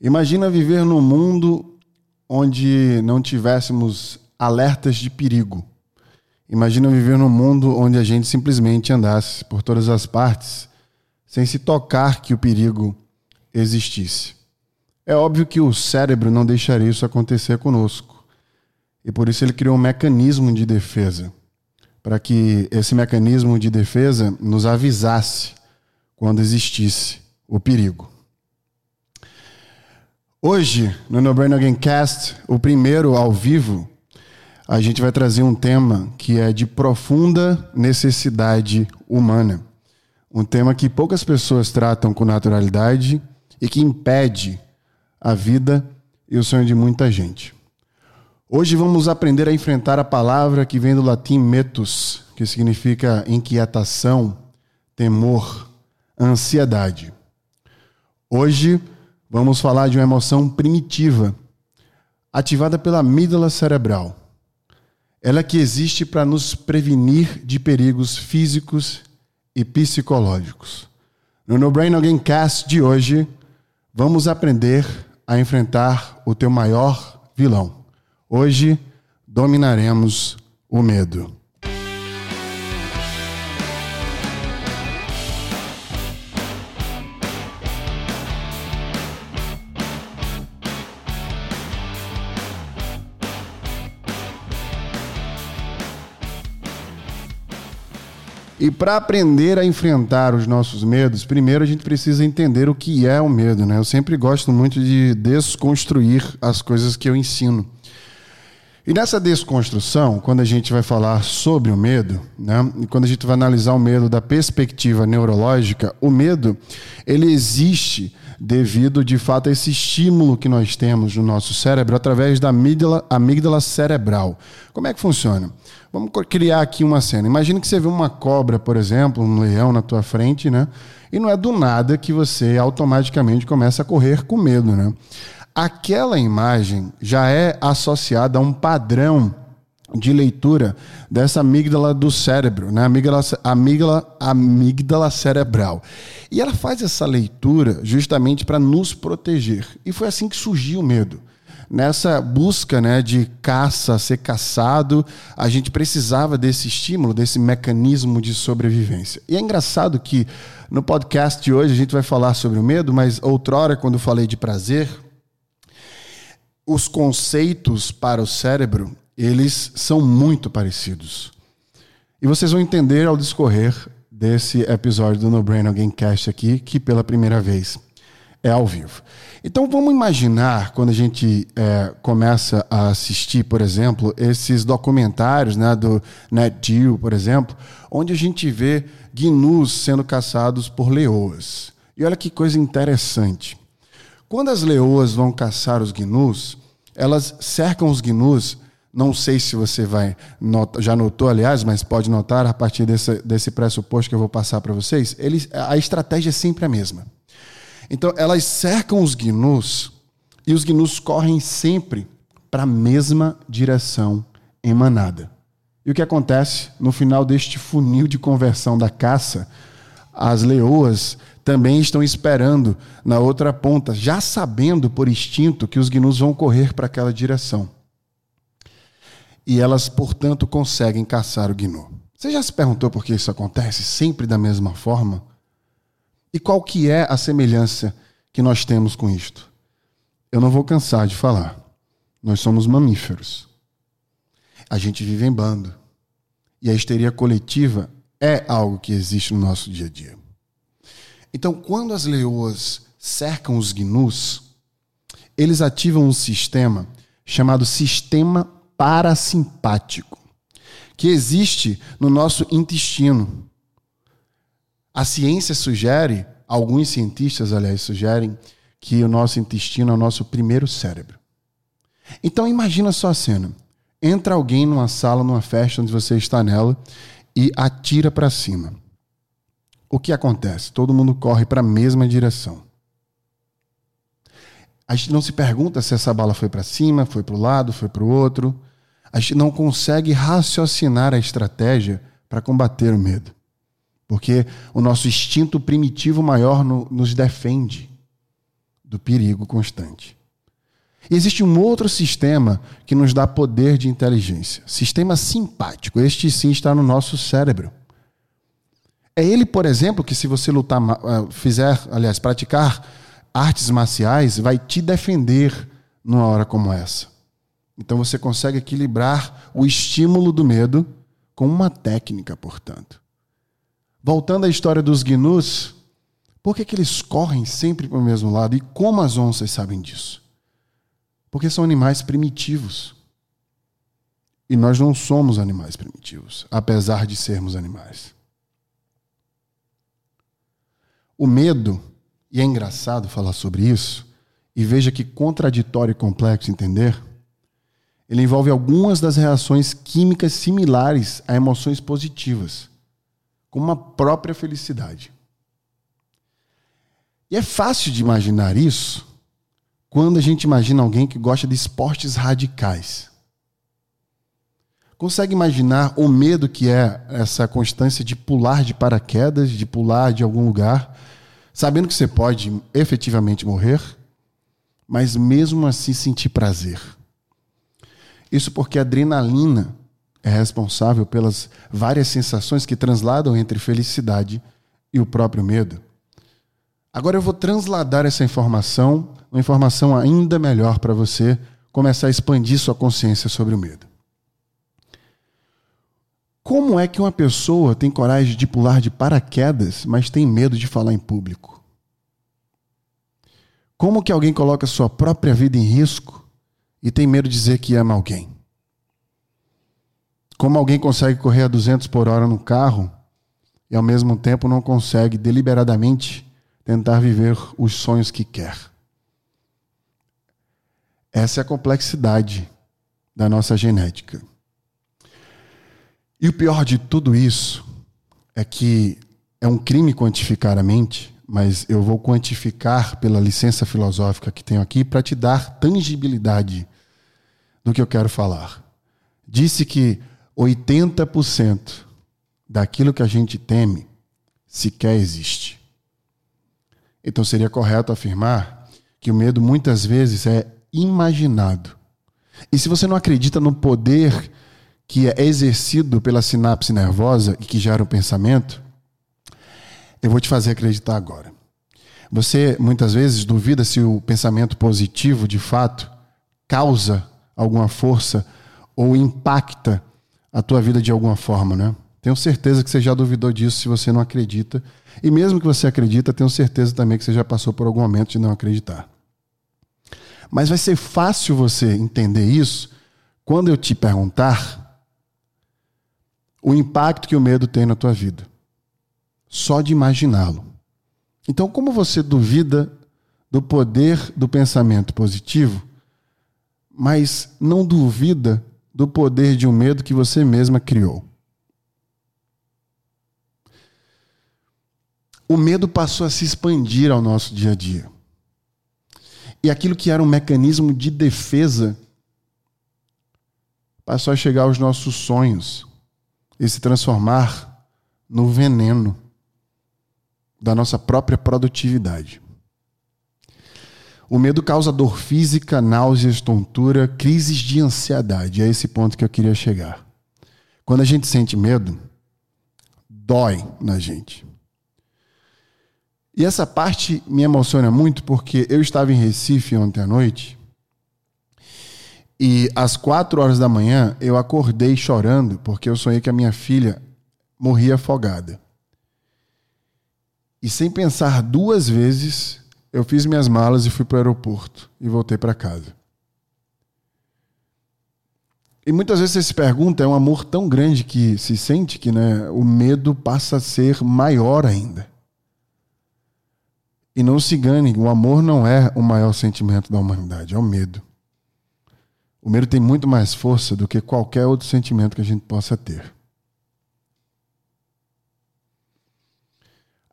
Imagina viver num mundo onde não tivéssemos alertas de perigo. Imagina viver num mundo onde a gente simplesmente andasse por todas as partes sem se tocar que o perigo existisse. É óbvio que o cérebro não deixaria isso acontecer conosco. E por isso ele criou um mecanismo de defesa, para que esse mecanismo de defesa nos avisasse quando existisse o perigo. Hoje, no No Brain Again Cast, o primeiro ao vivo, a gente vai trazer um tema que é de profunda necessidade humana. Um tema que poucas pessoas tratam com naturalidade e que impede a vida e o sonho de muita gente. Hoje vamos aprender a enfrentar a palavra que vem do latim metus, que significa inquietação, temor, ansiedade. Hoje vamos falar de uma emoção primitiva, ativada pela amígdala cerebral. Ela que existe para nos prevenir de perigos físicos e psicológicos. No No Brain Again Cast de hoje, vamos aprender a enfrentar o teu maior vilão. Hoje dominaremos o medo. E para aprender a enfrentar os nossos medos, primeiro a gente precisa entender o que é o medo, né? Eu sempre gosto muito de desconstruir as coisas que eu ensino. E nessa desconstrução, quando a gente vai falar sobre o medo, né? E quando a gente vai analisar o medo da perspectiva neurológica, o medo ele existe devido de fato a esse estímulo que nós temos no nosso cérebro através da amígdala, amígdala cerebral. Como é que funciona? Vamos criar aqui uma cena. Imagina que você vê uma cobra, por exemplo, um leão na tua frente, né? E não é do nada que você automaticamente começa a correr com medo, né? Aquela imagem já é associada a um padrão de leitura dessa amígdala do cérebro, né? Amígdala, amígdala, amígdala cerebral. E ela faz essa leitura justamente para nos proteger. E foi assim que surgiu o medo nessa busca né, de caça, ser caçado, a gente precisava desse estímulo, desse mecanismo de sobrevivência. E é engraçado que no podcast de hoje a gente vai falar sobre o medo, mas outrora, quando eu falei de prazer, os conceitos para o cérebro, eles são muito parecidos. E vocês vão entender ao discorrer desse episódio do No Brain Alguém Cast aqui, que pela primeira vez é ao vivo. Então vamos imaginar quando a gente é, começa a assistir, por exemplo, esses documentários né, do Net Geo, por exemplo, onde a gente vê gnus sendo caçados por leoas. E olha que coisa interessante. Quando as leoas vão caçar os gnus, elas cercam os gnus. Não sei se você vai já notou, aliás, mas pode notar a partir desse, desse pressuposto que eu vou passar para vocês. Eles, a estratégia é sempre a mesma então, elas cercam os gnus e os gnus correm sempre para a mesma direção em manada. E o que acontece? No final deste funil de conversão da caça, as leoas também estão esperando na outra ponta, já sabendo por instinto que os gnus vão correr para aquela direção. E elas, portanto, conseguem caçar o gnu. Você já se perguntou por que isso acontece sempre da mesma forma? E qual que é a semelhança que nós temos com isto? Eu não vou cansar de falar. Nós somos mamíferos. A gente vive em bando. E a histeria coletiva é algo que existe no nosso dia a dia. Então, quando as leoas cercam os gnus, eles ativam um sistema chamado sistema parasimpático, que existe no nosso intestino. A ciência sugere, alguns cientistas, aliás, sugerem que o nosso intestino é o nosso primeiro cérebro. Então imagina só a cena. Entra alguém numa sala, numa festa onde você está nela e atira para cima. O que acontece? Todo mundo corre para a mesma direção. A gente não se pergunta se essa bala foi para cima, foi para o lado, foi para o outro. A gente não consegue raciocinar a estratégia para combater o medo. Porque o nosso instinto primitivo maior no, nos defende. do perigo constante. Existe um outro sistema que nos dá poder de inteligência. Sistema simpático. Este sim está no nosso cérebro. É ele, por exemplo, que se você lutar, ah, fizer, aliás, praticar artes marciais, vai te defender numa hora como essa. Então você consegue equilibrar o estímulo do medo com uma técnica, portanto. Voltando à história dos gnus, por que, que eles correm sempre para o mesmo lado e como as onças sabem disso? Porque são animais primitivos. E nós não somos animais primitivos, apesar de sermos animais. O medo, e é engraçado falar sobre isso, e veja que contraditório e complexo entender, ele envolve algumas das reações químicas similares a emoções positivas, como a própria felicidade. E é fácil de imaginar isso quando a gente imagina alguém que gosta de esportes radicais. Consegue imaginar o medo que é essa constância de pular de paraquedas, de pular de algum lugar, sabendo que você pode efetivamente morrer, mas mesmo assim sentir prazer? Isso porque a adrenalina é responsável pelas várias sensações que transladam entre felicidade e o próprio medo. Agora eu vou transladar essa informação, uma informação ainda melhor para você começar a expandir sua consciência sobre o medo. Como é que uma pessoa tem coragem de pular de paraquedas, mas tem medo de falar em público? Como que alguém coloca sua própria vida em risco e tem medo de dizer que ama alguém? Como alguém consegue correr a 200 por hora no carro e ao mesmo tempo não consegue deliberadamente tentar viver os sonhos que quer? Essa é a complexidade da nossa genética. E o pior de tudo isso é que é um crime quantificar a mente, mas eu vou quantificar pela licença filosófica que tenho aqui para te dar tangibilidade do que eu quero falar. Disse que 80% daquilo que a gente teme sequer existe. Então seria correto afirmar que o medo muitas vezes é imaginado. E se você não acredita no poder que é exercido pela sinapse nervosa e que gera o pensamento, eu vou te fazer acreditar agora. Você muitas vezes duvida se o pensamento positivo de fato causa alguma força ou impacta a tua vida de alguma forma, né? Tenho certeza que você já duvidou disso se você não acredita. E mesmo que você acredita, tenho certeza também que você já passou por algum momento de não acreditar. Mas vai ser fácil você entender isso quando eu te perguntar o impacto que o medo tem na tua vida. Só de imaginá-lo. Então, como você duvida do poder do pensamento positivo, mas não duvida do poder de um medo que você mesma criou? O medo passou a se expandir ao nosso dia a dia. E aquilo que era um mecanismo de defesa passou a chegar aos nossos sonhos, e se transformar no veneno da nossa própria produtividade. O medo causa dor física, náuseas, tontura, crises de ansiedade. É esse ponto que eu queria chegar. Quando a gente sente medo, dói na gente. E essa parte me emociona muito porque eu estava em Recife ontem à noite e às quatro horas da manhã eu acordei chorando porque eu sonhei que a minha filha morria afogada. E sem pensar duas vezes, eu fiz minhas malas e fui para o aeroporto e voltei para casa. E muitas vezes você se pergunta, é um amor tão grande que se sente que né, o medo passa a ser maior ainda. E não se engane, o amor não é o maior sentimento da humanidade, é o medo. O medo tem muito mais força do que qualquer outro sentimento que a gente possa ter.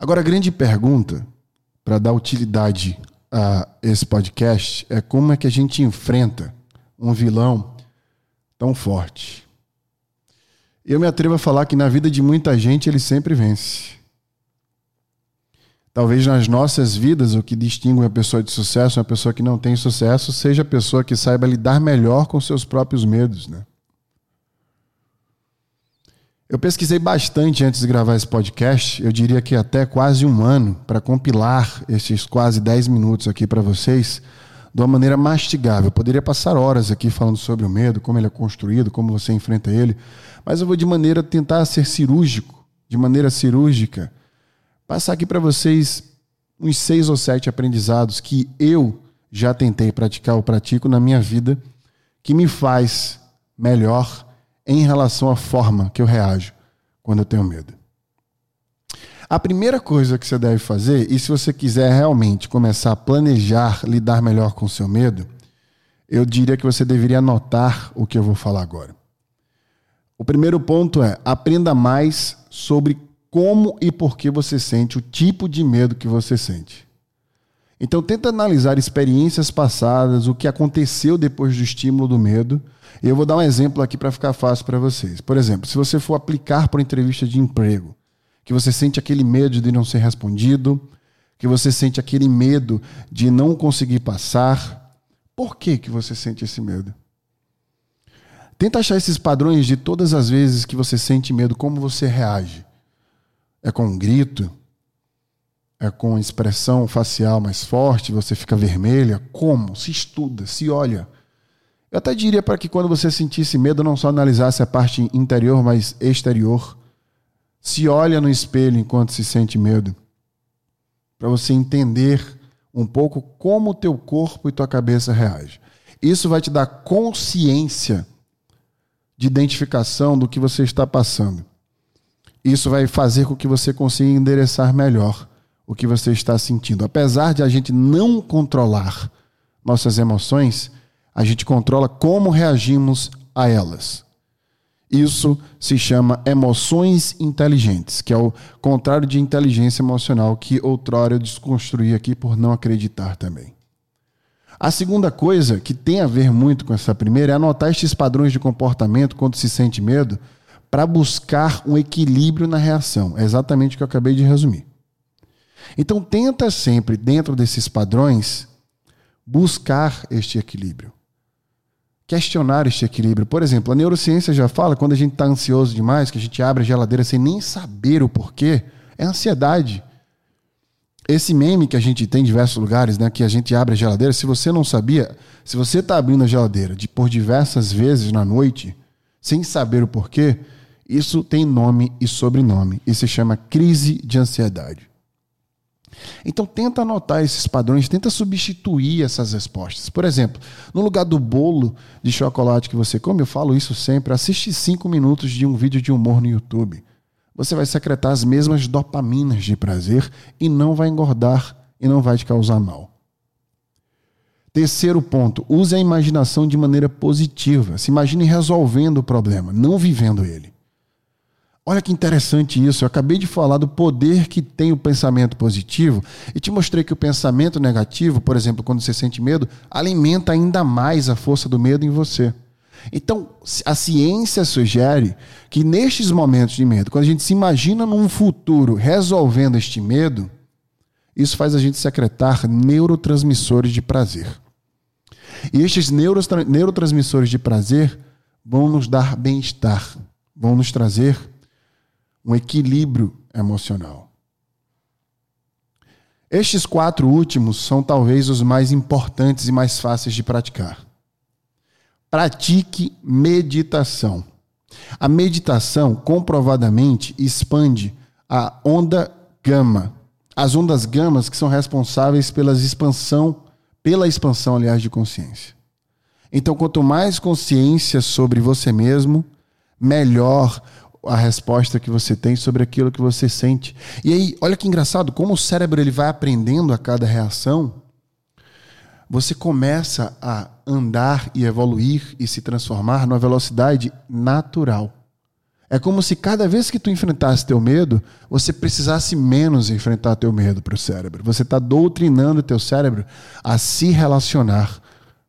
Agora, a grande pergunta, para dar utilidade a esse podcast, é como é que a gente enfrenta um vilão tão forte. Eu me atrevo a falar que na vida de muita gente ele sempre vence. Talvez nas nossas vidas o que distingue uma pessoa de sucesso, uma pessoa que não tem sucesso, seja a pessoa que saiba lidar melhor com seus próprios medos, né? Eu pesquisei bastante antes de gravar esse podcast, eu diria que até quase um ano, para compilar esses quase 10 minutos aqui para vocês de uma maneira mastigável. Eu poderia passar horas aqui falando sobre o medo, como ele é construído, como você enfrenta ele, mas eu vou de maneira tentar ser cirúrgico, de maneira cirúrgica, passar aqui para vocês uns seis ou sete aprendizados que eu já tentei praticar ou pratico na minha vida, que me faz melhor em relação à forma que eu reajo quando eu tenho medo. A primeira coisa que você deve fazer, e se você quiser realmente começar a planejar lidar melhor com o seu medo, eu diria que você deveria anotar o que eu vou falar agora. O primeiro ponto é: aprenda mais sobre como e por que você sente o tipo de medo que você sente. Então tenta analisar experiências passadas, o que aconteceu depois do estímulo do medo. Eu vou dar um exemplo aqui para ficar fácil para vocês. Por exemplo, se você for aplicar para uma entrevista de emprego, que você sente aquele medo de não ser respondido, que você sente aquele medo de não conseguir passar, por que que você sente esse medo? Tenta achar esses padrões de todas as vezes que você sente medo, como você reage. É com um grito? É com expressão facial mais forte? Você fica vermelha? Como? Se estuda, se olha. Eu até diria para que quando você sentisse medo, não só analisasse a parte interior, mas exterior. Se olha no espelho enquanto se sente medo. Para você entender um pouco como o teu corpo e tua cabeça reagem. Isso vai te dar consciência de identificação do que você está passando. Isso vai fazer com que você consiga endereçar melhor o que você está sentindo. Apesar de a gente não controlar nossas emoções, a gente controla como reagimos a elas. Isso se chama emoções inteligentes, que é o contrário de inteligência emocional que outrora eu desconstruí aqui por não acreditar também. A segunda coisa que tem a ver muito com essa primeira é anotar estes padrões de comportamento quando se sente medo para buscar um equilíbrio na reação. É exatamente o que eu acabei de resumir. Então tenta sempre, dentro desses padrões, buscar este equilíbrio. Questionar este equilíbrio. Por exemplo, a neurociência já fala quando a gente está ansioso demais, que a gente abre a geladeira sem nem saber o porquê, é ansiedade. Esse meme que a gente tem em diversos lugares, né, que a gente abre a geladeira, se você não sabia, se você está abrindo a geladeira de, por diversas vezes na noite, sem saber o porquê, isso tem nome e sobrenome e se chama crise de ansiedade. Então tenta anotar esses padrões, tenta substituir essas respostas. Por exemplo, no lugar do bolo de chocolate que você come, eu falo isso sempre, assiste cinco minutos de um vídeo de humor no YouTube. Você vai secretar as mesmas dopaminas de prazer e não vai engordar e não vai te causar mal. Terceiro ponto, use a imaginação de maneira positiva. Se imagine resolvendo o problema, não vivendo ele. Olha que interessante isso. Eu acabei de falar do poder que tem o pensamento positivo e te mostrei que o pensamento negativo, por exemplo, quando você sente medo, alimenta ainda mais a força do medo em você. Então, a ciência sugere que nestes momentos de medo, quando a gente se imagina num futuro resolvendo este medo, isso faz a gente secretar neurotransmissores de prazer. E estes neurotransmissores de prazer vão nos dar bem-estar, vão nos trazer um equilíbrio emocional. Estes quatro últimos são talvez os mais importantes e mais fáceis de praticar. Pratique meditação. A meditação comprovadamente expande a onda gama. As ondas gamas que são responsáveis pela expansão, pela expansão, aliás, de consciência. Então, quanto mais consciência sobre você mesmo, melhor a resposta que você tem sobre aquilo que você sente. E aí, olha que engraçado, como o cérebro ele vai aprendendo a cada reação, você começa a andar e evoluir e se transformar numa velocidade natural. É como se cada vez que tu enfrentasse teu medo, você precisasse menos enfrentar teu medo para o cérebro. Você está doutrinando teu cérebro a se relacionar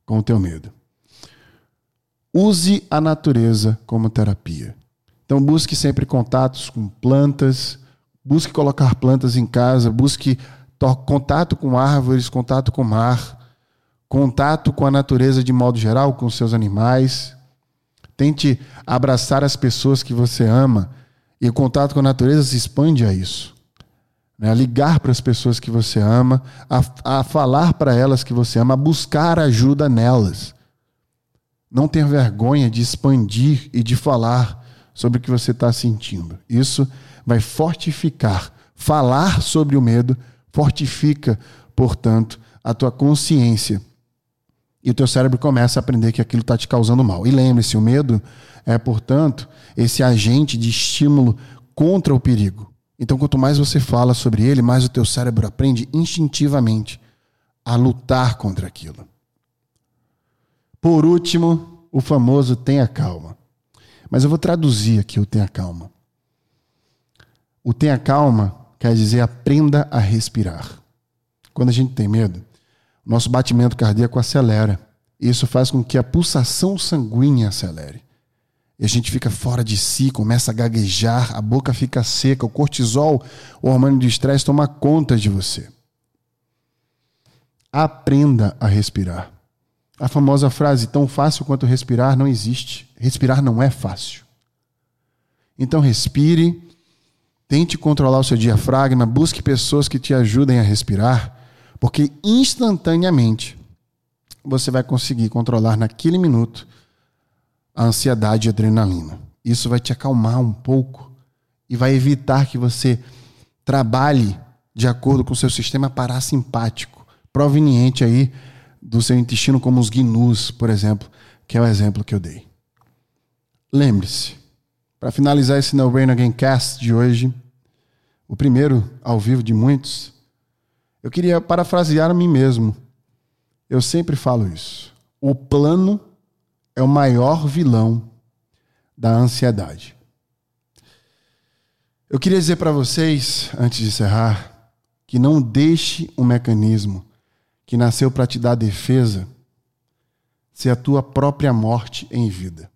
com o teu medo. Use a natureza como terapia. Então busque sempre contatos com plantas, Busque colocar plantas em casa, busque contato com árvores, contato com o mar, contato com a natureza de modo geral, com seus animais. Tente abraçar as pessoas que você ama e o contato com a natureza se expande a isso. Né? A ligar para as pessoas que você ama, a, a falar para elas que você ama, a buscar ajuda nelas. Não ter vergonha de expandir e de falar sobre o que você está sentindo. Isso vai fortificar. Falar sobre o medo fortifica, portanto, a tua consciência. E o teu cérebro começa a aprender que aquilo está te causando mal. E lembre-se, o medo é, portanto, esse agente de estímulo contra o perigo. Então, quanto mais você fala sobre ele, mais o teu cérebro aprende instintivamente a lutar contra aquilo. Por último, o famoso tenha calma. Mas eu vou traduzir aqui o tenha calma. O tenha calma quer dizer aprenda a respirar. Quando a gente tem medo, nosso batimento cardíaco acelera. Isso faz com que a pulsação sanguínea acelere. E a gente fica fora de si, começa a gaguejar, a boca fica seca, o cortisol, o hormônio de estresse, toma conta de você. Aprenda a respirar. A famosa frase, tão fácil quanto respirar, não existe. Respirar não é fácil. Então respire, tente controlar o seu diafragma, busque pessoas que te ajudem a respirar, porque instantaneamente você vai conseguir controlar naquele minuto a ansiedade e a adrenalina. Isso vai te acalmar um pouco e vai evitar que você trabalhe de acordo com o seu sistema parasimpático, proveniente aí do seu intestino, como os gnus, por exemplo, que é o exemplo que eu dei. Lembre-se, para finalizar esse No Brain Again Cast de hoje, o primeiro ao vivo de muitos, eu queria parafrasear a mim mesmo. Eu sempre falo isso. O plano é o maior vilão da ansiedade. Eu queria dizer para vocês, antes de encerrar, que não deixe um mecanismo que nasceu para te dar defesa ser a tua própria morte em vida.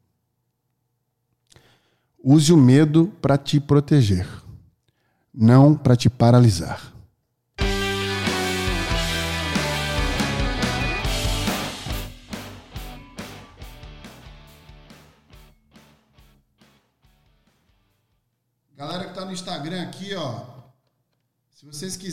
Use o medo para te proteger, não para te paralisar. Galera que está no Instagram aqui, ó. Se vocês quiserem.